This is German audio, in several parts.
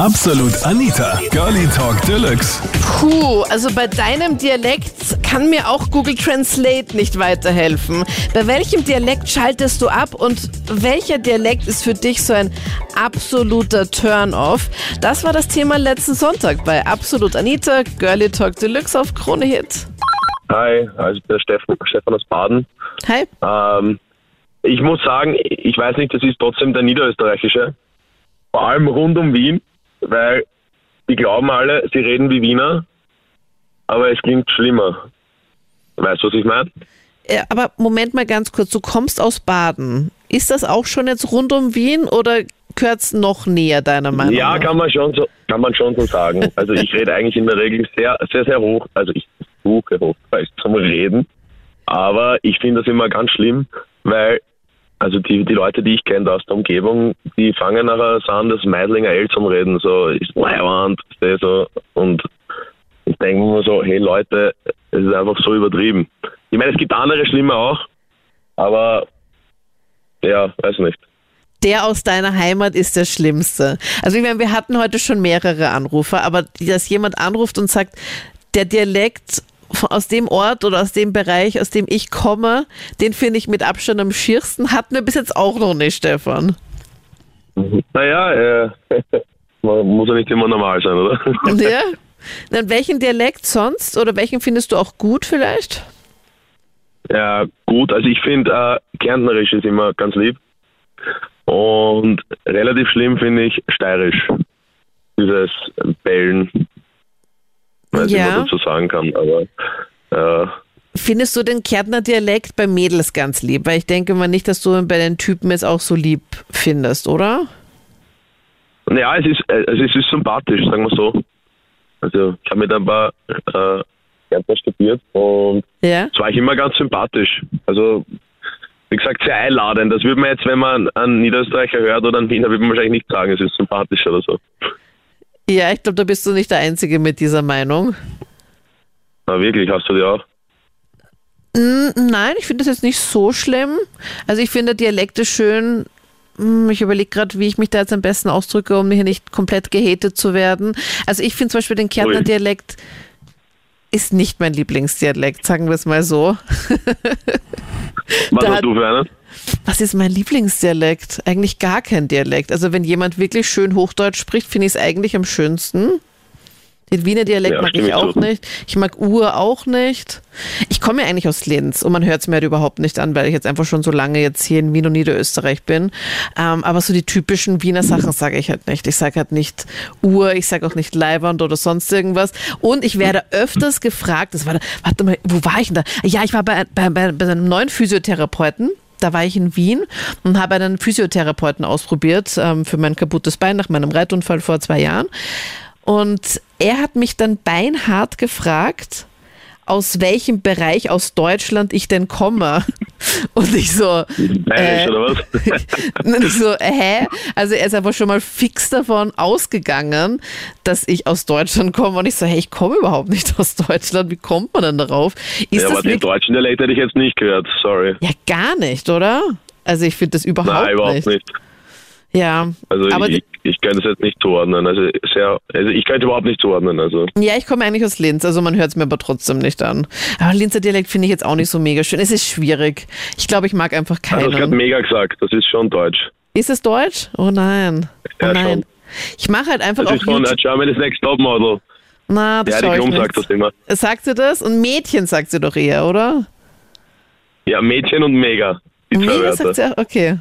Absolut Anita, Girlie Talk Deluxe. Puh, also bei deinem Dialekt kann mir auch Google Translate nicht weiterhelfen. Bei welchem Dialekt schaltest du ab und welcher Dialekt ist für dich so ein absoluter Turn-off? Das war das Thema letzten Sonntag bei Absolut Anita, Girlie Talk Deluxe auf Krone Hit. Hi, also ich bin der Stefan, Stefan aus Baden. Hi. Ähm, ich muss sagen, ich weiß nicht, das ist trotzdem der niederösterreichische. Vor allem rund um Wien, weil die glauben alle, sie reden wie Wiener, aber es klingt schlimmer. Weißt du, was ich meine? Ja, aber Moment mal ganz kurz, du kommst aus Baden. Ist das auch schon jetzt rund um Wien oder gehört es noch näher deiner Meinung Ja, nach? kann man schon so, kann man schon so sagen. Also ich rede eigentlich in der Regel sehr, sehr, sehr hoch. Also ich suche Hochdeutsch zum Reden. Aber ich finde das immer ganz schlimm, weil also die, die Leute, die ich kenne aus der Umgebung, die fangen nachher an, das Meidlinger L zum Reden, so ist Leiwand, so und ich denke mir so, hey Leute, es ist einfach so übertrieben. Ich meine, es gibt andere schlimme auch, aber ja, weiß nicht. Der aus deiner Heimat ist der Schlimmste. Also ich meine, wir hatten heute schon mehrere Anrufer, aber dass jemand anruft und sagt, der Dialekt aus dem Ort oder aus dem Bereich, aus dem ich komme, den finde ich mit Abstand am schiersten, hatten wir bis jetzt auch noch nicht, Stefan. Naja, äh, man muss ja nicht immer normal sein, oder? Ja? Dann welchen Dialekt sonst oder welchen findest du auch gut vielleicht? Ja, gut, also ich finde, äh, Kärntnerisch ist immer ganz lieb. Und relativ schlimm finde ich Steirisch. Dieses Bellen. Weiß nicht, Ja. was man dazu sagen kann, aber äh, Findest du den Kärntner Dialekt bei Mädels ganz lieb? Weil ich denke mal nicht, dass du ihn bei den Typen jetzt auch so lieb findest, oder? ja, es ist, also es ist sympathisch, sagen wir so. Also ich habe mit ein paar äh, Kärntner studiert und Ja. es war ich immer ganz sympathisch. Also wie gesagt, sehr einladend. Das würde man jetzt, wenn man einen Niederösterreicher hört oder einen Wiener, würde man wahrscheinlich nicht sagen, es ist sympathisch oder so. Ja, ich glaube, da bist du nicht der Einzige mit dieser Meinung. Na wirklich, hast du die auch? Nein, ich finde das jetzt nicht so schlimm. Also ich finde Dialekte schön. Mm, Ich überlege gerade, wie ich mich da jetzt am besten ausdrücke, um hier nicht komplett gehatet zu werden. Also ich finde zum Beispiel den Kärntner. Dialekt ist nicht mein Lieblingsdialekt, sagen wir es mal so. Was Da hast du für einen? Was ist mein Lieblingsdialekt? Eigentlich gar kein Dialekt. Also wenn jemand wirklich schön Hochdeutsch spricht, finde ich es eigentlich am schönsten. Den Wiener Dialekt Ja, mag ich auch zu. nicht. Ich mag Ur auch nicht. Ich komme ja eigentlich aus Linz und man hört es mir halt überhaupt nicht an, weil ich jetzt einfach schon so lange jetzt hier in Wien und Niederösterreich bin. Ähm, aber so die typischen Wiener Sachen sage ich halt nicht. Ich sage halt nicht Ur, ich sage auch nicht Leiband oder sonst irgendwas. Und ich werde öfters gefragt, das war, warte mal, wo war ich denn da? Ja, ich war bei, bei, bei einem neuen Physiotherapeuten. Da war ich in Wien und habe einen Physiotherapeuten ausprobiert ähm, für mein kaputtes Bein nach meinem Reitunfall vor zwei Jahren. Und er hat mich dann beinhart gefragt, aus welchem Bereich aus Deutschland ich denn komme. Und ich so, Bayerisch äh, oder was? und ich so, hä? Also er ist aber schon mal fix davon ausgegangen, dass ich aus Deutschland komme. Und ich so, hey, ich komme überhaupt nicht aus Deutschland. Wie kommt man denn darauf? Ist ja, aber den deutschen Dialekt hätte ich jetzt nicht gehört, sorry. Ja, gar nicht, oder? Also ich finde das überhaupt, Nein, überhaupt nicht. nicht. Ja, Also aber ich, ich könnte es jetzt nicht zuordnen. Also sehr, also ich könnte überhaupt nicht zuordnen. Also Ja, ich komme eigentlich aus Linz, also man hört es mir aber trotzdem nicht an. Aber Linzer Dialekt finde ich jetzt auch nicht so mega schön. Es ist schwierig. Ich glaube, ich mag einfach also das hat keinen. mega gesagt, das ist schon deutsch. Ist es Deutsch? Oh nein. Oh Ja, nein. schon. Ich mache halt einfach Das auf ist von. Germany's Next Topmodel. Na, das Ja, die sagt das immer. Sagt sie das? Und Mädchen sagt sie doch eher, oder? Ja, Mädchen und mega. Mega Wörter. sagt sie auch, okay.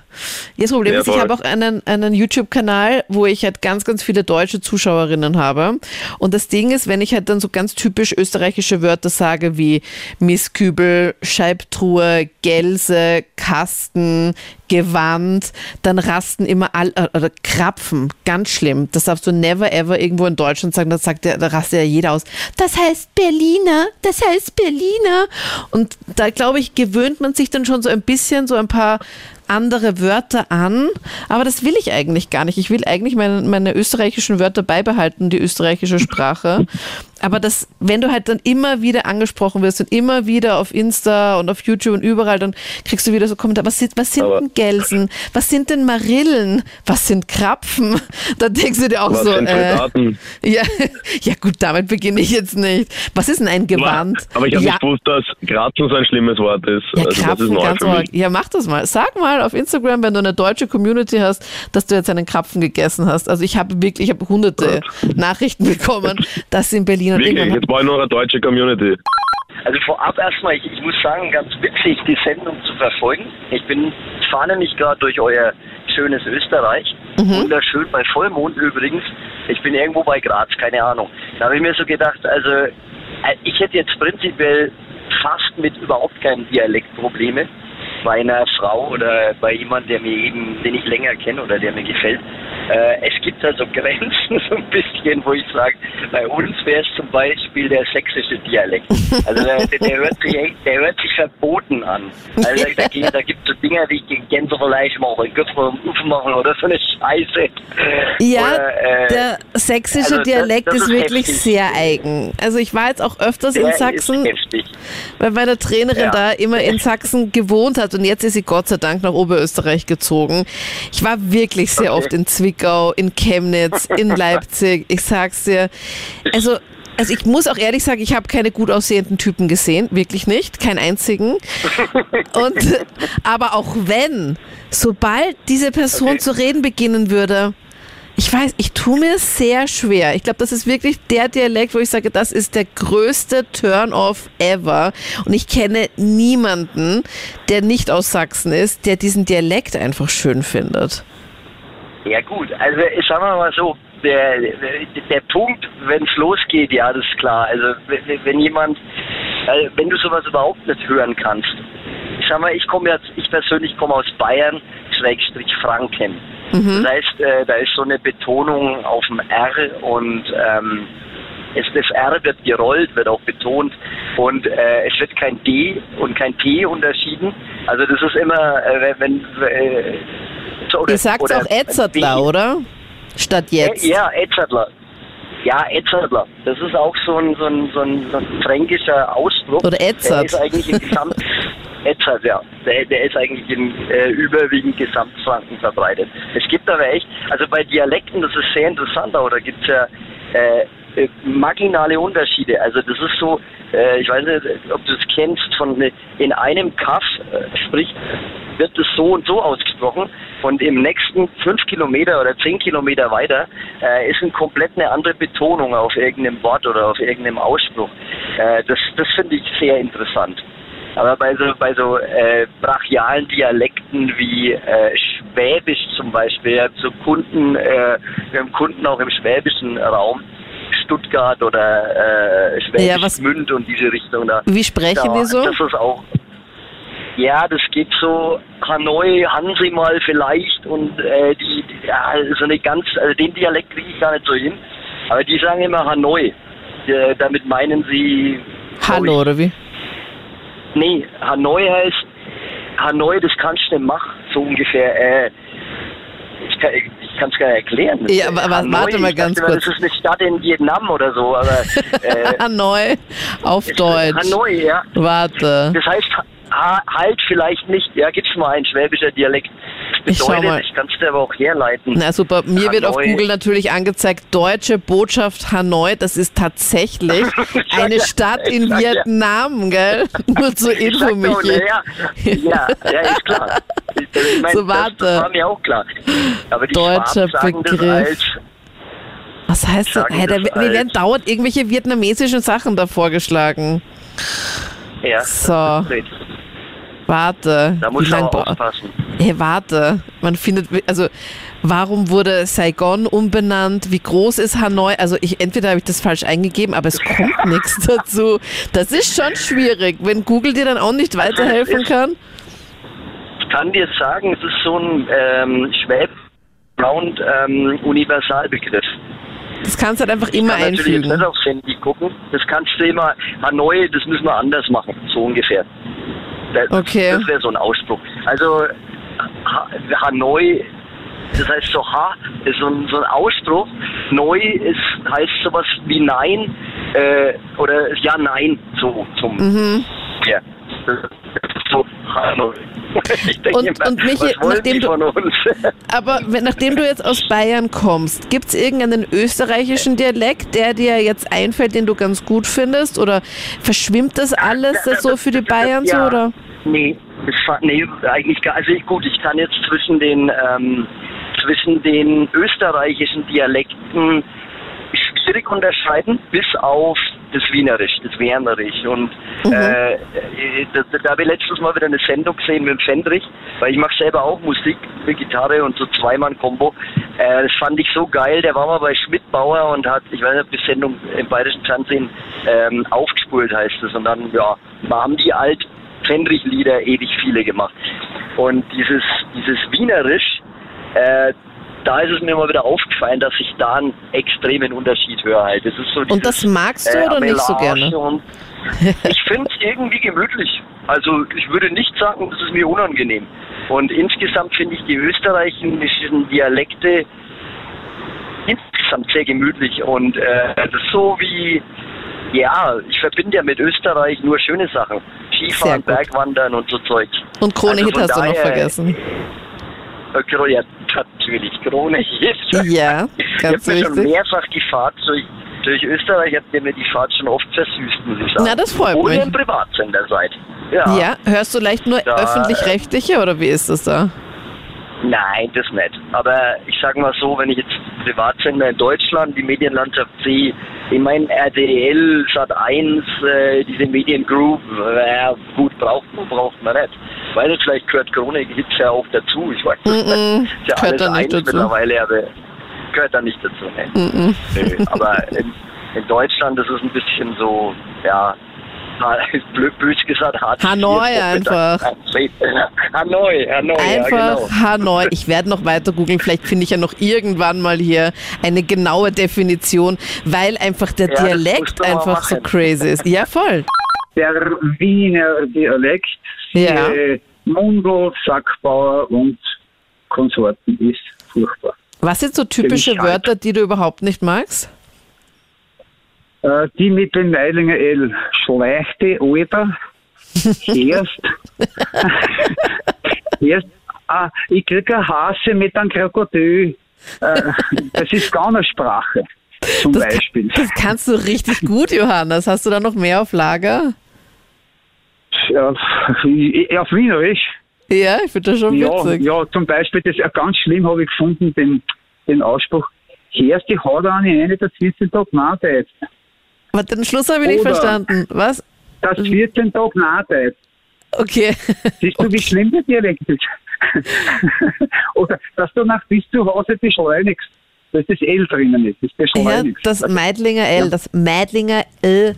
Das Problem Ja, ist, ich habe auch einen, einen YouTube-Kanal, wo ich halt ganz, ganz viele deutsche Zuschauerinnen habe. Und das Ding ist, wenn ich halt dann so ganz typisch österreichische Wörter sage wie Misskübel, Scheibtruhe, Gelse, Kasten, Gewand, dann rasten immer all, äh, oder Krapfen, ganz schlimm. Das darfst du never ever irgendwo in Deutschland sagen, das sagt da rastet ja jeder aus. Das heißt Berliner, das heißt Berliner. Und da glaube ich, gewöhnt man sich dann schon so ein bisschen so ein paar andere Wörter an, aber das will ich eigentlich gar nicht. Ich will eigentlich meine, meine österreichischen Wörter beibehalten, die österreichische Sprache. Aber das, wenn du halt dann immer wieder angesprochen wirst und immer wieder auf Insta und auf YouTube und überall, dann kriegst du wieder so Kommentare, was sind, was sind Aber- denn Gelsen? Was sind denn Marillen? Was sind Krapfen? Da denkst du dir auch Was so, äh, ja, ja gut, damit beginne ich jetzt nicht. Was ist denn ein Gewand? Aber ich habe ja, nicht gewusst, dass Kratzen so ein schlimmes Wort ist. ja, also das ist Krapfen, neu ganz arg. Ja, mach das mal. Sag mal auf Instagram, wenn du eine deutsche Community hast, dass du jetzt einen Krapfen gegessen hast. Also ich habe wirklich, ich habe hunderte Nachrichten bekommen, dass in Berlin und Wirklich, jetzt war ich nur eine deutsche Community. Also vorab erstmal, ich, ich muss sagen, ganz witzig, die Sendung zu verfolgen. Ich bin, ich fahre nämlich gerade durch euer schönes Österreich. Wunderschön, bei Vollmond übrigens. Ich bin irgendwo bei Graz, keine Ahnung. Da habe ich mir so gedacht, also äh, ich hätte jetzt prinzipiell fast mit überhaupt keinem Dialekt Probleme bei einer Frau oder bei jemandem, der mir eben, den ich länger kenne oder der mir gefällt. Äh, es gibt also Grenzen so ein bisschen, wo ich sage, bei uns wäre es zum Beispiel der sächsische Dialekt. Also der, der, hört sich, der hört sich verboten an. Also da, da, gibt es so Dinge wie Gänsefleisch machen, Götter machen oder so eine Scheiße. Ja, Oder, äh, der sächsische also das- Dialekt das ist ist wirklich heftig. sehr eigen. Also ich war jetzt auch öfters in der Sachsen, Ist heftig. weil meine Trainerin Ja. da immer in Sachsen gewohnt hat und jetzt ist sie Gott sei Dank nach Oberösterreich gezogen. Ich war wirklich sehr Okay. oft in Zwickau, in Chemnitz, in Leipzig. Ich sag's dir. Also also ich muss auch ehrlich sagen, ich habe keine gut aussehenden Typen gesehen, wirklich nicht, keinen einzigen. Und aber auch wenn, sobald diese Person Okay. zu reden beginnen würde, ich weiß, ich tue mir sehr schwer. Ich glaube, das ist wirklich der Dialekt, wo ich sage, das ist der größte Turn-off ever. Und ich kenne niemanden, der nicht aus Sachsen ist, der diesen Dialekt einfach schön findet. Ja gut, also sagen wir mal so, der, der, Punkt, wenn es losgeht, ja, das ist klar. Also wenn, jemand, also wenn du sowas überhaupt nicht hören kannst. Ich sag mal, ich komme jetzt, ich persönlich komme aus Bayern, Schrägstrich Franken. Das heißt, äh, da ist so eine Betonung auf dem R und ähm, es, das R wird gerollt, wird auch betont und äh, es wird kein D und kein T unterschieden. Also das ist immer, äh, wenn... Äh, so, Ihr sagt auch Etzertler, oder? Statt jetzt. Äh, Ja, Etzertler. Ja, Etzertler. Das ist auch so ein, so ein, so ein, so ein fränkischer Ausdruck. Oder Etzert. Der ist eigentlich in Gesamt... Etzert, ja. Der, der ist eigentlich in äh, überwiegend Gesamtfranken verbreitet. Es gibt aber echt, also bei Dialekten, das ist sehr interessant, aber da gibt es ja äh, äh, marginale Unterschiede. Also das ist so, äh, ich weiß nicht, ob du es kennst, von in einem Kaff äh, spricht, wird es so und so ausgesprochen und im nächsten fünf Kilometer oder zehn Kilometer weiter äh, ist eine komplett eine andere Betonung auf irgendeinem Wort oder auf irgendeinem Ausspruch. Äh, das das finde ich sehr interessant. Aber bei so, bei so äh, brachialen Dialekten wie äh, Schwäbisch zum Beispiel, ja, so Kunden, äh, wir haben Kunden auch im schwäbischen Raum, Stuttgart oder äh, Schwäbisch Ja, was- Münd und diese Richtung da. Wie sprechen da, die so? Das ist auch. Ja, das geht so Hanoi, Hansi mal vielleicht und äh, die, die ja, so eine ganz, also den Dialekt kriege ich gar nicht so hin. Aber die sagen immer Hanoi. Äh, damit meinen sie. Hallo, ich, oder wie? Nee, Hanoi heißt, Hanoi, das kannst du nicht machen, so ungefähr. Äh, ich kann es gar nicht erklären. Ja, aber- aber Hanoi, warte mal ganz dachte kurz. Das ist eine Stadt in Vietnam oder so, aber äh, Hanoi auf Deutsch. Hanoi, ja. Warte. Das heißt, ha halt vielleicht nicht. Ja, gibt's mal ein schwäbischer Dialekt. Das Ich schau bedeutet, mal. ich kann es dir aber auch herleiten. Na super, mir wird auf Hanoi. Google natürlich angezeigt, Deutsche Botschaft Hanoi, das ist tatsächlich eine Stadt in sag ja. Vietnam, gell? Nur zur Info, doch, Michi. Ja, ja, ja, ist klar. Ich, ich mein, So, warte. das war mir auch klar. Aber die Deutscher Schwaben Begriff. Was heißt das? Hey, das mir werden dauernd irgendwelche vietnamesischen Sachen da vorgeschlagen. ja, So. Warte. Da muss man aufpassen. Hey, warte. Man findet, also, warum wurde Saigon umbenannt? Wie groß ist Hanoi? Also, ich, entweder habe ich das falsch eingegeben, aber es kommt nichts dazu. Das ist schon schwierig, wenn Google dir dann auch nicht weiterhelfen kann. Ich kann dir sagen, es ist so ein ähm, schwäb round ähm, Universalbegriff. Das kannst du halt einfach immer kann natürlich jetzt einfügen. nicht aufs Handy gucken. Das kannst du immer, Hanoi, das müssen wir anders machen, so ungefähr. Das, Okay. Das wäre so ein Ausspruch. Also ha Hanoi, das heißt so Ha, ist so ein, so ein Ausspruch. Neu ist, heißt sowas wie Nein äh, oder ja, nein, so zum. Mhm. Ja. So, hallo. Ich denke Und- immer, und Michi, nachdem du- uns? Aber nachdem du jetzt aus Bayern kommst, gibt es irgendeinen österreichischen Dialekt, der dir jetzt einfällt, den du ganz gut findest? Oder verschwimmt das alles das so für die Bayern so? Ja. Oder? Nee, nee, eigentlich gar, also gut, ich kann jetzt zwischen den, ähm, zwischen den österreichischen Dialekten schwierig unterscheiden, bis auf das Wienerisch, das Wernerisch. Und Mhm. äh, da, da habe ich letztens mal wieder eine Sendung gesehen mit dem Fendrich, weil ich mache selber auch Musik mit Gitarre und so Zweimann-Kombo. Äh, das fand ich so geil. Der war mal bei Schmidtbauer und hat, ich weiß nicht, die Sendung im bayerischen Fernsehen ähm, aufgespult heißt es. Und dann, ja, da haben die alt Fendrich-Lieder ewig viele gemacht. Und dieses, dieses Wienerisch, äh, da ist es mir mal wieder aufgefallen, dass ich da einen extremen Unterschied höre. Halt. Das so Und das dieses, magst du äh, oder nicht so gerne? Ich finde es irgendwie gemütlich. Also ich würde nicht sagen, das ist mir unangenehm. Und insgesamt finde ich die österreichischen Dialekte insgesamt sehr gemütlich. Und äh, das ist so wie, ja, ich verbinde ja mit Österreich nur schöne Sachen. Skifahren. Bergwandern und so Zeug. Und Krone-Hit Also von hast du noch daher- vergessen. Äh, Kro- Ja, natürlich, Krone-Hit. Ja, Ich ganz habe mir schon mehrfach die Fahrt durch, durch Österreich, hat mir die Fahrt schon oft versüßt, muss ich sagen. Na, das freut Obwohl mich. ihr ein Privatsender seid. Ja. Ja, hörst du leicht nur öffentlich-rechtliche oder wie ist das da? Nein, das nicht. Aber ich sage mal so, wenn ich jetzt Privatsender in Deutschland, die Medienlandschaft sehe, ich meine RTL, Sat1, äh, diese Mediengroup, äh, gut, braucht man, braucht man nicht. Weil vielleicht gehört Krone Hits ja auch dazu, ich weiß es Mm-mm, nicht. Ist ja alles eins dazu. mittlerweile, aber gehört da nicht dazu. Ne? Nö, aber in, in Deutschland ist es ein bisschen so, ja, blöd, gesagt, hart. Hanoi einfach. Hanoi, Hanoi, Einfach ja genau. Hanoi. Ich werde noch weiter googeln. Vielleicht finde ich ja noch irgendwann mal hier eine genaue Definition, weil einfach der Ja, Dialekt einfach so crazy ist. Ja, voll. der Wiener Dialekt, Ja. äh, Mundl, Sackbauer und Konsorten ist furchtbar. Was sind so typische ich Wörter, die du überhaupt nicht magst? Äh, die mit dem Meilinger L. Schleichte, Alter, Erst. Erst. Ah, ich kriege eine Hase mit einem Krokodil. Äh, das ist gar eine Sprache, zum Das, Beispiel. das kannst du richtig gut, Johannes. Hast du da noch mehr auf Lager? Ja, auf Wienerisch. Ja, ich finde das schon Ja, witzig. ja, zum Beispiel, das äh, ganz schlimm habe ich gefunden, den, den Ausspruch, Hörst die Haut an die eine, der 14 Tag nachdeit. Aber den Schluss habe ich nicht Oder- verstanden. Was? Das 14 Tag nachdeit. Okay. Siehst du, wie schlimm der Dialekt ist? Oder, dass du nach bis zu Hause beschleunigst. Dass das L drinnen ist, das Ja, beschleunigst. das Meidlinger L, das Meidlinger L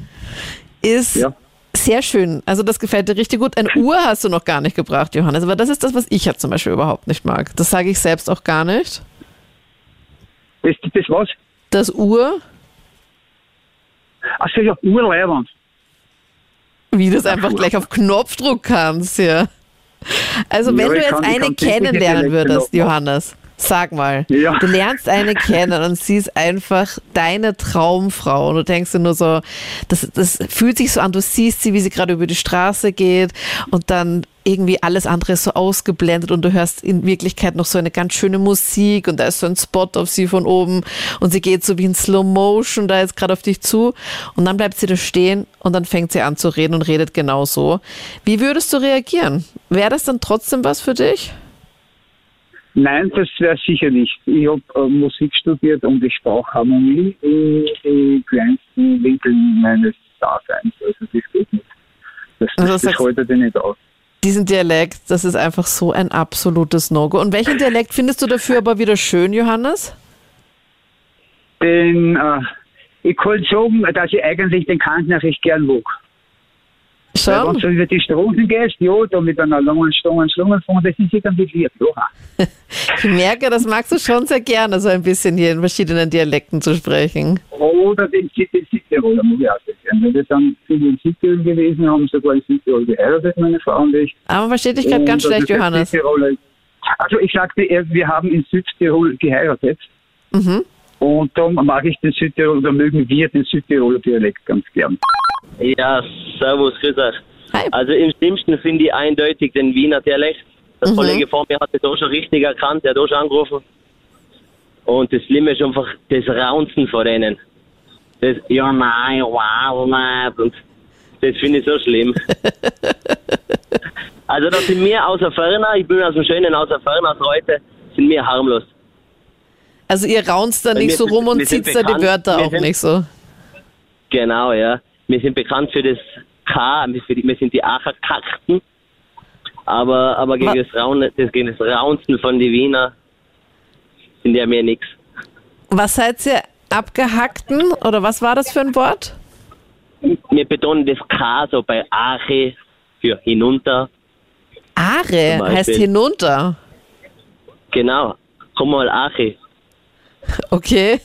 ist Ja. sehr schön. Also das gefällt dir richtig gut. Ein Uhr hast du noch gar nicht gebracht, Johannes. Aber das ist das, was ich ja zum Beispiel überhaupt nicht mag. Das sage ich selbst auch gar nicht. das, das was? Das Uhr, Achso, ja, Urleiband. wie du es einfach gleich auf Knopfdruck kannst, ja. Also Ja, wenn du ich jetzt ich eine kennenlernen würdest. Johannes, sag mal, Ja. du lernst eine kennen und sie ist einfach deine Traumfrau und du denkst dir nur so, das, das fühlt sich so an, du siehst sie, wie sie gerade über die Straße geht und dann irgendwie alles andere ist so ausgeblendet und du hörst in Wirklichkeit noch so eine ganz schöne Musik und da ist so ein Spot auf sie von oben und sie geht so wie in Slow Motion da jetzt gerade auf dich zu und dann bleibt sie da stehen und dann fängt sie an zu reden und redet genau so. Wie würdest du reagieren? Wäre das dann trotzdem was für dich? Nein, das wäre sicher nicht. Ich habe äh, Musik studiert und ich brauche Harmonie in den kleinsten Winkeln meines Daseins. Also das geht nicht. Das, Also das, das haltet ihr nicht aus. Diesen Dialekt, das ist einfach so ein absolutes No-Go. Und welchen Dialekt findest du dafür aber wieder schön, Johannes? Den, äh, ich kann sagen, dass ich eigentlich den Kanten recht gern mag. Weil wenn Schon? du über die Straßen gehst, ja, da mit einer langen Stange Schlangen fahren, das ist irgendwie lieb. Ja. Ich merke, das magst du schon sehr gerne, so ein bisschen hier in verschiedenen Dialekten zu sprechen. Oder den Südtiroler muss ich auch. Weil wir sind viele in Südtirol gewesen, haben sogar in Südtirol geheiratet, meine Frau und ich. Aber man versteht dich gerade ganz schlecht, Johannes. Also ich sagte, wir haben in Südtirol geheiratet. Mhm. Und darum mag ich den Südtirol oder mögen wir den Südtiroler Dialekt ganz gern. Ja, servus, grüß euch. Hi. Also im schlimmsten finde ich eindeutig den Wiener Dialekt. Der Kollege vor mir hat das auch schon richtig erkannt, der hat auch schon angerufen. Und das Schlimme ist einfach das Raunzen von denen. Das Ja, nein, wow, nein. Und das finde ich so schlimm. also da sind wir außer Ferner, ich bin aus dem schönen außer Ferner, aus Reute, sind wir harmlos. Also ihr raunst da nicht so rum und zieht da die Wörter auch sind- nicht so. Genau, ja. Wir sind bekannt für das K, wir die- sind die Acherkakten. Aber, aber gegen das, Raun, das, gegen das Raunzen von die Wiener sind ja mir nichts. Was seid ihr? Abgehackten? Oder was war das für ein Wort? Wir betonen das K so bei Ache für hinunter. Are Beispiel. heißt hinunter. Genau. Komm mal, Ache. Okay.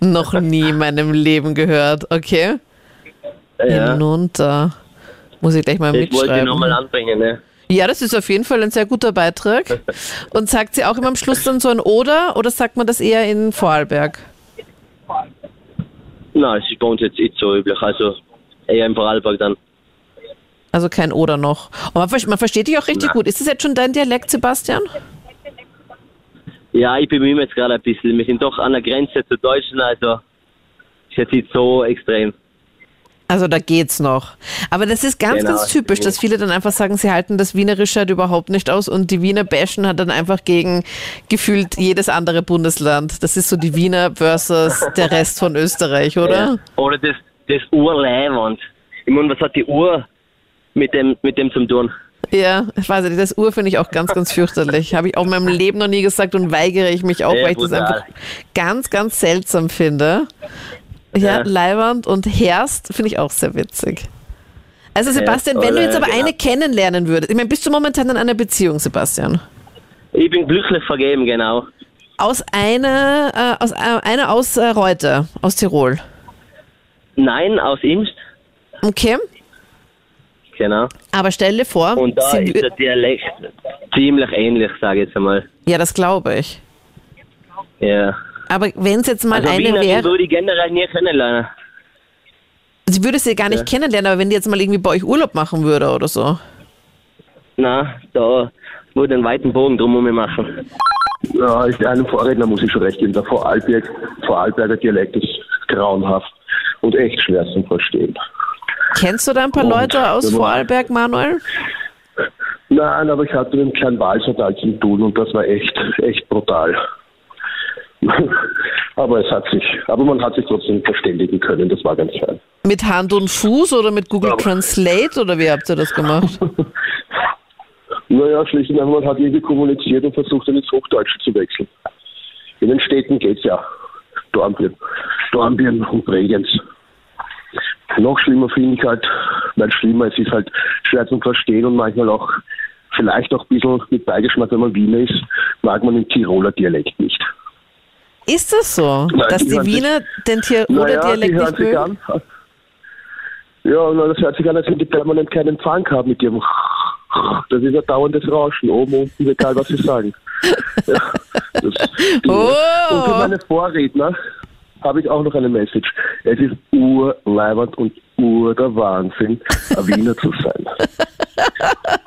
Noch nie in meinem Leben gehört. Okay. Ja, Hinunter. Muss ich gleich mal das wollte ich mitschreiben. nochmal anbringen. Ne? Ja, das ist auf jeden Fall ein sehr guter Beitrag. Und sagt sie auch immer am Schluss dann so ein Oder oder sagt man das eher in Vorarlberg? Nein, es ist bei uns jetzt nicht so üblich. Also eher im Vorarlberg dann. Also kein Oder noch. Und man, ver- man versteht dich auch richtig Na. gut. Ist das jetzt schon dein Dialekt, Sebastian? Ja, ich bemühe mich jetzt gerade ein bisschen. Wir sind doch an der Grenze zu Deutschen, also ist jetzt nicht so extrem. Also da geht's noch. Aber das ist ganz, Genau. ganz typisch, dass viele dann einfach sagen, sie halten das Wienerische halt überhaupt nicht aus und die Wiener bashen hat dann einfach gegen gefühlt jedes andere Bundesland. Das ist so die Wiener versus der Rest von Österreich, oder? Ja. Oder das, das Urleiwand. Ich meine, was hat die Uhr mit dem, mit dem zum tun? Ja, ich weiß nicht, das Ur finde ich auch ganz, ganz fürchterlich. Habe ich auch in meinem Leben noch nie gesagt und weigere ich mich auch, Ja, weil ich das brutal. einfach ganz, ganz seltsam finde. Ja, Ja. Leiwand und Herst finde ich auch sehr witzig. Also Sebastian, wenn du jetzt aber genau. eine kennenlernen würdest, ich meine, bist du momentan in einer Beziehung, Sebastian? Ich bin glücklich vergeben, genau. Aus einer, äh, aus, äh, einer aus äh, Reute, aus Tirol. Nein, aus Imst, Okay, genau. aber stell dir vor, Und da ist der Dialekt ziemlich ähnlich, sage ich jetzt einmal. ja, das glaube ich. Ja. Aber wenn es jetzt mal Also eine Wiener wäre, würde ich generell nie kennenlernen. sie würde sie gar nicht kennenlernen, aber wenn die jetzt mal irgendwie bei euch Urlaub machen würde oder so. Na, da würde einen weiten Bogen drum machen. Ja, ich, einem Vorredner muss ich schon recht geben. Der Vorarlberg, Vorarlberger Dialekt ist grauenhaft und echt schwer zum Verstehen. Kennst du da ein paar Und, Leute aus Vorarlberg, Manuel? Nein, aber ich hatte einen kleinen Wahlsonntag zu tun und das war echt, echt brutal. Aber es hat sich, aber man hat sich trotzdem verständigen können, das war ganz fein. Mit Hand und Fuß oder mit Google Translate oder wie habt ihr das gemacht? Naja, schlicht und einfach, man hat irgendwie kommuniziert und versucht, dann ins Hochdeutsche zu wechseln. In den Städten geht's ja. Dornbirn, Dornbirn und Bregenz. Noch schlimmer finde ich halt, weil schlimmer, es ist halt schwer zu verstehen und manchmal auch, vielleicht auch ein bisschen mit Beigeschmack, wenn man Wiener ist, mag man den Tiroler Dialekt nicht. Ist das so, Nein, dass die sich- Wiener den Tiroler Naja, die Dialekt nicht mögen? an. Ja, das hört sich an, als wenn die permanent keinen Empfang haben mit ihrem. Das ist ein dauerndes Rauschen, oben, unten, egal was sie sagen. Ja, das, Oh. Und für meine Vorredner habe ich auch noch eine Message. Es ist urleibend und ur der Wahnsinn, ein Wiener zu sein.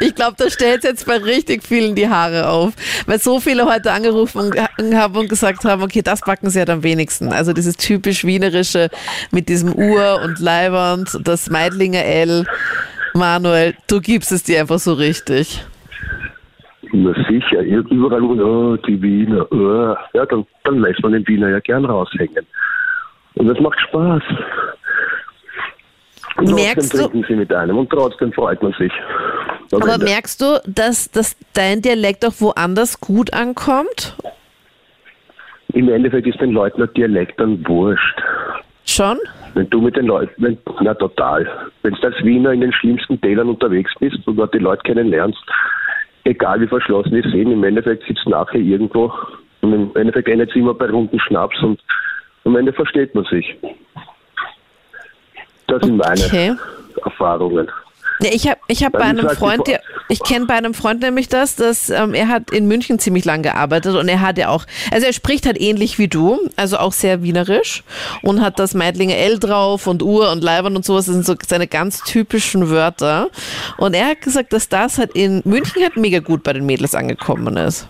Ich glaube, da stellt jetzt bei richtig vielen die Haare auf, weil so viele heute angerufen haben und gesagt haben, okay, das backen sie halt am wenigsten. Also dieses typisch Wienerische mit diesem Ur und Leiband, das Meidlinger L. Manuel, du gibst es dir einfach so richtig. Na sicher, überall, oh, die Wiener, oh. ja, dann, dann lässt man den Wiener ja gern raushängen. Und das macht Spaß. Und Merkst trotzdem trinken sie mit einem und trotzdem freut man sich. Am Aber Ende. merkst du, dass, dass dein Dialekt auch woanders gut ankommt? Im Endeffekt ist den Leuten der Dialekt dann wurscht. Schon? Wenn du mit den Leuten, wenn, na total, wenn du als Wiener in den schlimmsten Tälern unterwegs bist und dort die Leute kennenlernst, egal wie verschlossen die sind, im Endeffekt sitzt nachher irgendwo und im Endeffekt endet es immer bei runden Schnaps und am Ende versteht man sich. Das sind Okay. meine Erfahrungen. Ja, ich habe ich hab bei einem Freund, der, Ich kenne bei einem Freund nämlich das, dass ähm, er hat in München ziemlich lang gearbeitet und er hat ja auch, also er spricht halt ähnlich wie du, also auch sehr wienerisch und hat das Meidlinger L drauf und Uhr und Leibern und sowas, das sind so seine ganz typischen Wörter. Und er hat gesagt, dass das halt in München halt mega gut bei den Mädels angekommen ist.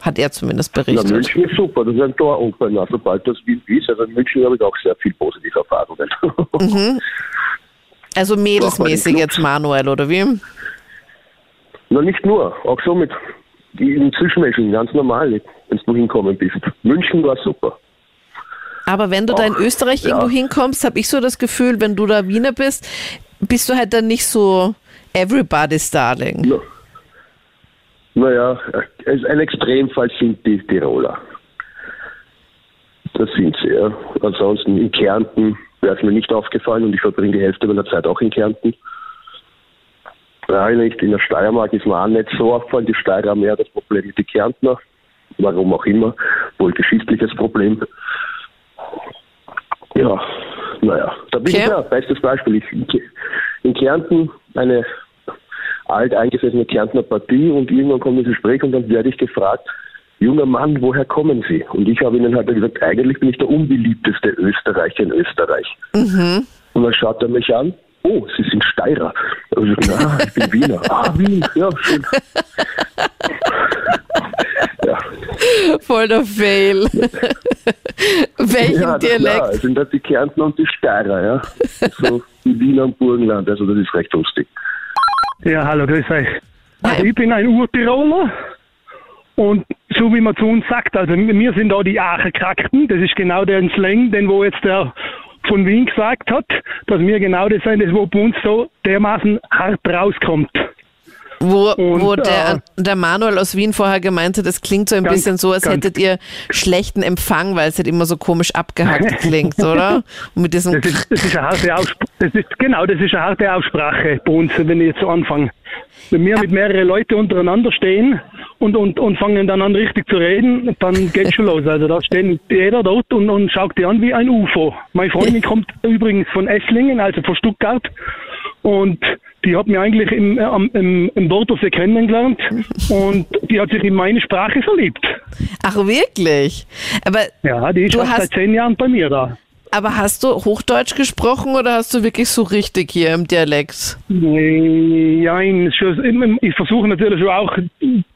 Hat er zumindest Ja, berichtet. München ist super, das ist ein Tor-Opener, sobald das Wien ist. Also in München habe ich auch sehr viel positive Erfahrungen. Also mädelsmäßig jetzt Manuel, oder wie? Na, nicht nur, auch so mit im Zwischenmenschen, ganz normal, wenn du hinkommen bist. München war super. Aber wenn du da in Österreich ja. irgendwo hinkommst, habe ich so das Gefühl, wenn du da Wiener bist, bist du halt dann nicht so everybody's darling. Na, naja, ein Extremfall sind die Tiroler. Das sind sie, ja. Ansonsten in Kärnten wäre es mir nicht aufgefallen und ich verbringe die Hälfte meiner Zeit auch in Kärnten. Nicht in der Steiermark ist mir auch nicht so aufgefallen. Die Steirer haben mehr das Problem mit den Kärntner. Warum auch immer. Wohl geschichtliches Problem. Ja, naja. Da bin Okay. ich ja, bestes Beispiel. Ich, in Kärnten eine alteingesessene Kärntner Partie und irgendwann kommt das Gespräch und dann werde ich gefragt, junger Mann, woher kommen Sie? Und ich habe ihnen halt gesagt, eigentlich bin ich der unbeliebteste Österreicher in Österreich. Und dann schaut er mich an, oh, Sie sind Steirer. Also, na, ich bin Wiener. Ah, Wien, ja, schön. ja, Voll der Fail. Welchen ja, Dialekt? Ja, sind das die Kärntner und die Steirer, ja. So die Wiener und Burgenland, also das ist recht lustig. Ja, hallo, grüß euch. Also ich bin ein Urtiroler und so wie man zu uns sagt, also wir sind da die Aachenkrakten, das ist genau der Slang, den wo jetzt der von Wien gesagt hat, dass wir genau das sind, das wo bei uns so dermaßen hart rauskommt. Wo, Und, wo der, äh, der Manuel aus Wien vorher gemeint hat, es klingt so ein Ganz- bisschen so, als ganz- hättet ihr schlechten Empfang, weil es halt immer so komisch abgehackt klingt, oder? Mit diesem Das ist, das ist eine harte Aussprache. Genau, das ist eine harte Aussprache bei uns, wenn ich jetzt so anfange. Wenn wir mit mehreren Leuten untereinander stehen und, und, und fangen dann an richtig zu reden, dann geht's schon los. Also da steht jeder dort und, und schaut die an wie ein UFO. Meine Freundin kommt übrigens von Esslingen, also von Stuttgart. Und die hat mich eigentlich im, äh, am- im, im Dorfersee kennengelernt und die hat sich in meine Sprache verliebt. Ach wirklich? Aber, Ja, die ist Du hast- seit zehn Jahren bei mir da. aber hast du Hochdeutsch gesprochen oder hast du wirklich so richtig hier im Dialekt? Ja, ich, versuche natürlich auch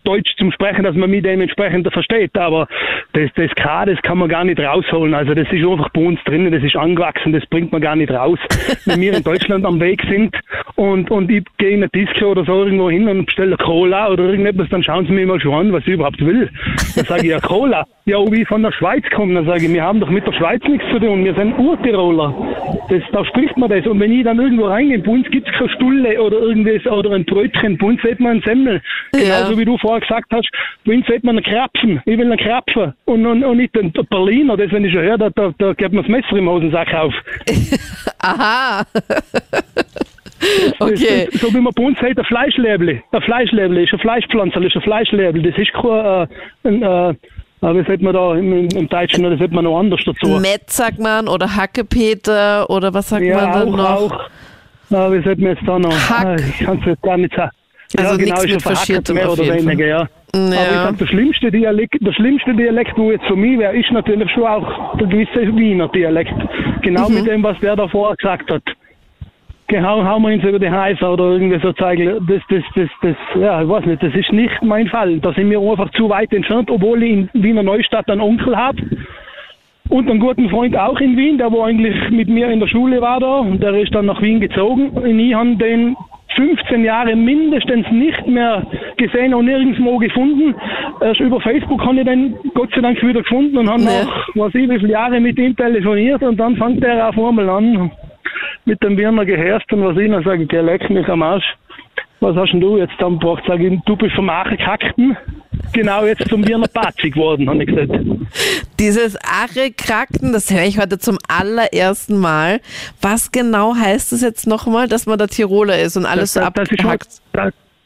Deutsch zu sprechen, dass man mich dementsprechend versteht, aber das, das K, das kann man gar nicht rausholen. Also das ist einfach bei uns drinnen, das ist angewachsen, das bringt man gar nicht raus. Wenn wir in Deutschland am Weg sind und, und ich gehe in eine Disco oder so irgendwo hin und bestelle Cola oder irgendetwas, dann schauen sie mir mal schon an, was ich überhaupt will. Dann sage ich ja Cola. Ja, ob ich von der Schweiz komme, dann sage ich, wir haben doch mit der Schweiz nichts zu tun, wir sind Urtiroler. Das, da spricht man das. Und wenn ich dann irgendwo reingehe, bei uns gibt es keine Stulle oder irgendwas oder ein Brötchen, bei uns sieht man einen Semmel. Ja. Genauso wie du vorher gesagt hast, uns sieht man einen Krapfen. Ich will einen Krapfen. Und, und, und nicht den Berliner, das wenn ich schon höre, da, da, da gibt man das Messer im Hosensack auf. Aha. Das, okay. das, so wie man bei uns sagt, ein Fleischläbli. Ein Fleischläbli ist ein Fleischpflanzer, ist ein Fleischläbli. Das ist kein, äh, ein, äh, äh, wie sagt man da im, im Deutschen, das sagt man noch anders dazu. Met sagt man oder Hackepeter oder was sagt man ja, dann auch, noch? auch. Ja, wie sagt man jetzt da noch? Hack. Ah, Ich kann es jetzt gar nicht sagen. Also ja, genau, nichts ist mit Faschiertem mehr oder weniger, ja. Ja. Aber ich sag, der schlimmste Dialekt, der schlimmste Dialekt, wo jetzt für mich wäre, ist natürlich schon auch der gewisse Wiener Dialekt. Genau Mhm. mit dem, was der da vorher gesagt hat. Genau, hauen wir uns über die Häuser oder irgendwie so zeigen. Das, das, das, das, ja, ich weiß nicht, das ist nicht mein Fall. Da sind wir einfach zu weit entfernt, obwohl ich in Wiener Neustadt einen Onkel habe. Und einen guten Freund auch in Wien, der wo eigentlich mit mir in der Schule war da. Und der ist dann nach Wien gezogen. Und ich habe den 15 Jahre mindestens nicht mehr gesehen und nirgendwo gefunden. Erst über Facebook habe ich den Gott sei Dank wieder gefunden und habe Ja. nach was ich, wie viele Jahre mit ihm telefoniert und dann fängt er auf einmal an mit dem Wiener Gehörst und was ich dann sage, der leck mich am Arsch. Was hast denn du jetzt dann gebracht? Sag ich, du bist vom Aachenkakten genau jetzt zum Wiener Pazi geworden, habe ich gesagt. Dieses Ache-Krakten, das höre ich heute zum allerersten Mal. Was genau heißt es jetzt nochmal, dass man der Tiroler ist und alles so das, das ist abgehackt?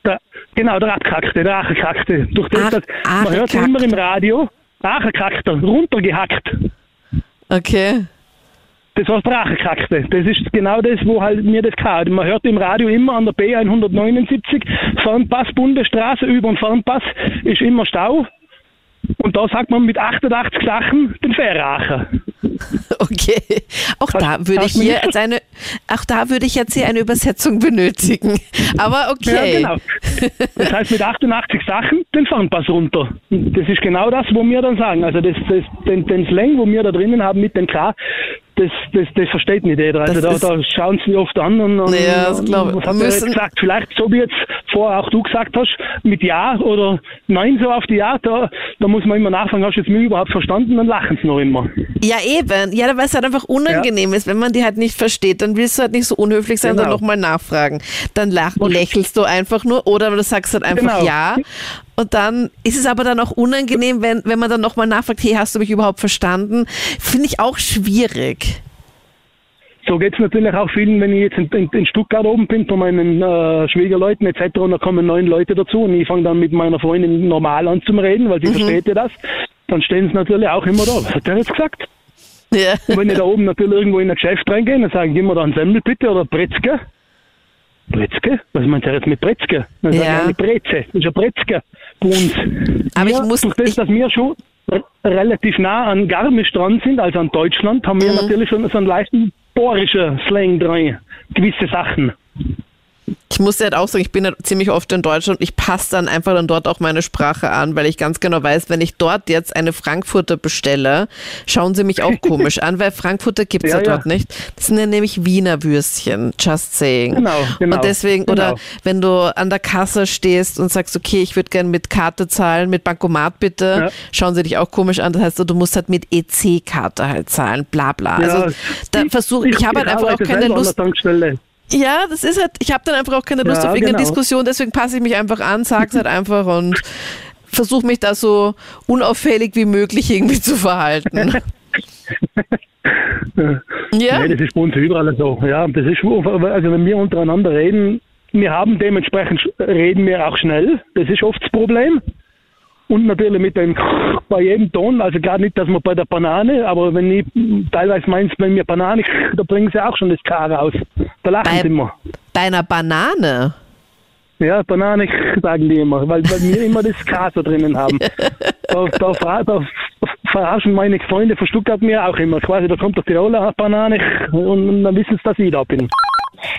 der, genau, der Abkackte, der Aachenkakte. Durch das, Ach, das, man hört immer im Radio, Aachenkakter, runtergehackt. Okay. Das war Sprachgekackte. Das ist genau das, wo halt mir das kam. Man hört im Radio immer an der B179, Fernpass, Bundesstraße, über den Fernpass ist immer Stau. Und da sagt man mit 88 Sachen den Verracher. Okay, auch da würde ich hier jetzt eine, auch da würde ich jetzt hier eine Übersetzung benötigen. Aber okay. Ja, genau. Das heißt mit 88 Sachen den Fernpass runter. Das ist genau das, wo wir dann sagen. Also das, das, den, den Slang, wo wir da drinnen haben mit dem K, das, das, das versteht nicht jeder. Also da, da schauen sie oft an und, und Ja, das glaub ich. was hat er Müssen- jetzt gesagt? Vielleicht so wie jetzt vorher auch du gesagt hast, mit Ja oder Nein so auf die Ja, da, da muss man immer nachfragen, hast du jetzt mich überhaupt verstanden? Dann lachen sie noch immer. Ja, eben. Ja, weil es halt einfach unangenehm ist, wenn man die halt nicht versteht. Dann willst du halt nicht so unhöflich sein und dann Genau. nochmal nachfragen. Dann lach, lächelst du einfach nur oder du sagst halt einfach Genau. ja. Und dann ist es aber dann auch unangenehm, wenn, wenn man dann nochmal nachfragt, hey, hast du mich überhaupt verstanden? Finde ich auch schwierig. So geht es natürlich auch vielen, wenn ich jetzt in, in, in Stuttgart oben bin, bei meinen äh, Schwiegerleuten etc. und da kommen neun Leute dazu und ich fange dann mit meiner Freundin normal an zu reden, weil sie versteht ja das. Dann stehen sie natürlich auch immer da. Was hat der jetzt gesagt? Ja. Und wenn ich da oben natürlich irgendwo in ein Geschäft reingehe, dann sagen, gib mir da ein Semmel bitte oder Bretzke. Bretzke? Was meint ihr jetzt mit Bretzke? Dann Ja. ich eine Breze. Das ist ein uns. Aber ich wir, muss- Durch das, ich- dass wir schon relativ nah an Garmisch dran sind, also an Deutschland, haben Mhm. wir natürlich schon so einen leichten bohrischen Slang drin. Gewisse Sachen. Ich muss halt auch sagen, ich bin halt ziemlich oft in Deutschland und ich passe dann einfach dann dort auch meine Sprache an, weil ich ganz genau weiß, wenn ich dort jetzt eine Frankfurter bestelle, schauen sie mich auch komisch an, weil Frankfurter gibt es ja, Ja, ja. dort nicht. Das sind ja nämlich Wiener Würstchen, just saying. Genau, genau, Und deswegen, genau. oder wenn du an der Kasse stehst und sagst, okay, ich würde gerne mit Karte zahlen, mit Bankomat bitte, Ja. schauen sie dich auch komisch an. Das heißt, du musst halt mit EC-Karte halt zahlen, bla bla. Ja, also da versuche ich, habe halt einfach auch keine Lust. Ja, das ist halt, ich habe dann einfach auch keine Lust Ja, auf irgendeine genau. Diskussion, deswegen passe ich mich einfach an, sag's halt einfach und versuche mich da so unauffällig wie möglich irgendwie zu verhalten. ja, Nee, das ist bei uns überall so. Ja, das ist, also wenn wir untereinander reden, wir haben dementsprechend, reden wir auch schnell. Das ist oft das Problem. Und natürlich mit dem bei jedem Ton, also gar nicht, dass man bei der Banane, aber wenn ich teilweise meinst, wenn mir Banane, da bringen sie auch schon das K raus. Da lachen Bei- sie immer. bei einer Banane. Ja, Banane sagen die immer, weil, weil wir immer das K so drinnen haben. Da, da, fra- da verarschen meine Freunde von Stuttgart mir auch immer. Quasi, da kommt der Tiroler Banane und, und dann wissen sie, dass ich da bin.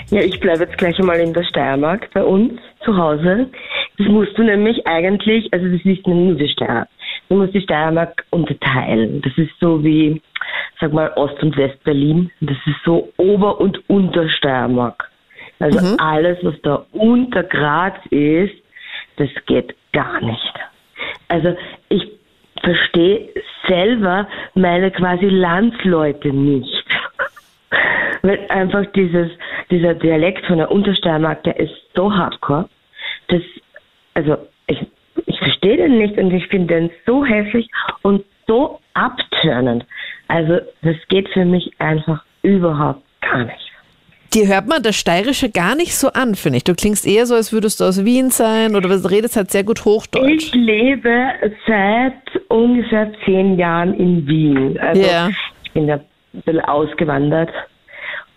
Ja, ich bleibe jetzt gleich einmal in der Steiermark bei uns zu Hause. Das musst du nämlich eigentlich, also das ist nur die Steiermark. Du musst die Steiermark unterteilen. Das ist so wie, sag mal, Ost- und West-Berlin. Das ist so Ober- und Untersteiermark. Also alles, was da unter Graz ist, das geht gar nicht. Also ich verstehe selber meine quasi Landsleute nicht. Weil einfach dieses, dieser Dialekt von der Untersteiermark, der ist so hardcore. Das, also ich, ich verstehe den nicht und ich finde den so hässlich und so abturnend. Also das geht für mich einfach überhaupt gar nicht. Die hört man das Steirische gar nicht so an, finde ich. Du klingst eher so, als würdest du aus Wien sein oder du redest halt sehr gut Hochdeutsch. Ich lebe seit ungefähr zehn Jahren in Wien. Also Ja. ich bin da ein bisschen ausgewandert.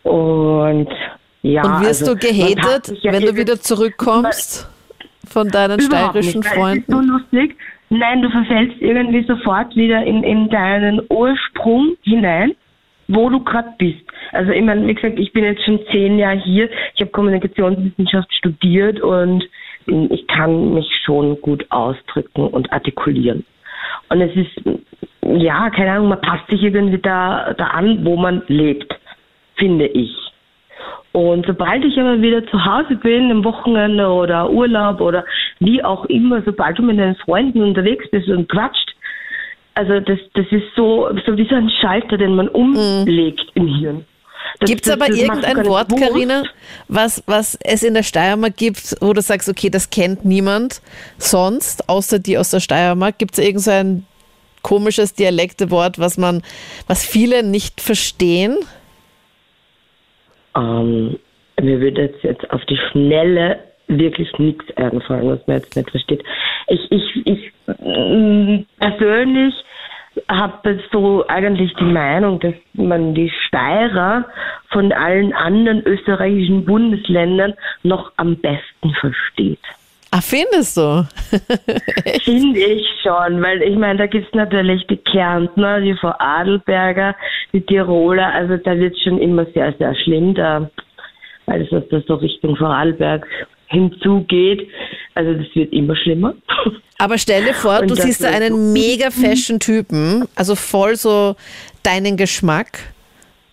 Und ja. Und wirst also, du gehatet, ja wenn du wieder zurückkommst von deinen steirischen nicht, Freunden? Es ist so lustig. Nein, du verfällst irgendwie sofort wieder in, in deinen Ursprung hinein, wo du gerade bist. Also ich meine, wie gesagt, ich bin jetzt schon zehn Jahre hier. Ich habe Kommunikationswissenschaft studiert und ich kann mich schon gut ausdrücken und artikulieren. Und es ist, ja, keine Ahnung, man passt sich irgendwie da, da an, wo man lebt, finde ich. Und sobald ich aber wieder zu Hause bin, am Wochenende oder Urlaub oder wie auch immer, sobald du mit deinen Freunden unterwegs bist und quatscht, also das, das ist so, so wie so ein Schalter, den man umlegt im Hirn. Gibt es aber das irgendein Wort. Karina, was, was es in der Steiermark gibt, wo du sagst, okay, das kennt niemand sonst, außer die aus der Steiermark? Gibt es irgendein komisches Dialektewort, was man, was viele nicht verstehen? Ähm, mir würde jetzt, jetzt auf die Schnelle wirklich nichts einfallen, was man jetzt nicht versteht. Ich, ich, ich mm, persönlich habe so eigentlich die Meinung, dass man die Steirer von allen anderen österreichischen Bundesländern noch am besten versteht. Ach, findest du? Finde ich schon, weil ich meine, da gibt es natürlich die Kärntner, die Frau Adelberger, die Tiroler, also da wird schon immer sehr, sehr schlimm, da alles, was da so Richtung Vorarlberg hinzugeht. Also das wird immer schlimmer. Aber stell dir vor, Und du siehst da einen mega fashion Typen, also voll so deinen Geschmack.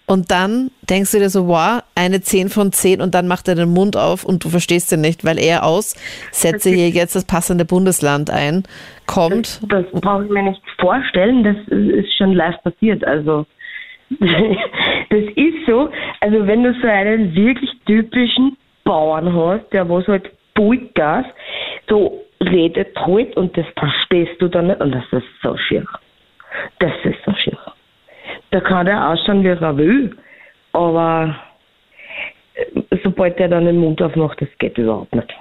Und dann denkst du dir so, wow, eine 10 von 10 und dann macht er den Mund auf und du verstehst ihn nicht, weil er aus, setze hier jetzt das passende Bundesland ein, kommt. Das brauche ich mir nicht vorstellen, das ist schon live passiert. Also das ist so, also wenn du so einen wirklich typischen Bauern hast, der was halt Vollgas so redet halt und das verstehst du dann nicht und das ist so schier. Das ist so schier. Da kann der ausschauen, wie er will, aber äh, sobald der dann den Mund aufmacht, das geht überhaupt nicht.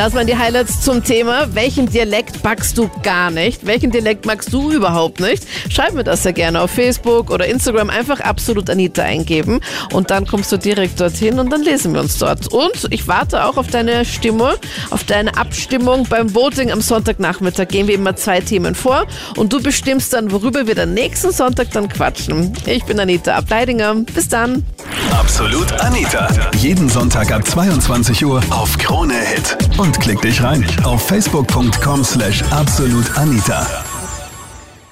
Das waren die Highlights zum Thema. Welchen Dialekt magst du gar nicht? Welchen Dialekt magst du überhaupt nicht? Schreib mir das sehr gerne auf Facebook oder Instagram. Einfach absolut Anita eingeben und dann kommst du direkt dorthin und dann lesen wir uns dort. Und ich warte auch auf deine Stimme, auf deine Abstimmung beim Voting am Sonntagnachmittag. Gehen wir immer zwei Themen vor und du bestimmst dann, worüber wir dann nächsten Sonntag dann quatschen. Ich bin Anita Ableidinger. Bis dann. Absolut Anita. Jeden Sonntag ab 22 Uhr auf Krone Hit. Und klick dich rein auf facebook.com slash absolutanita.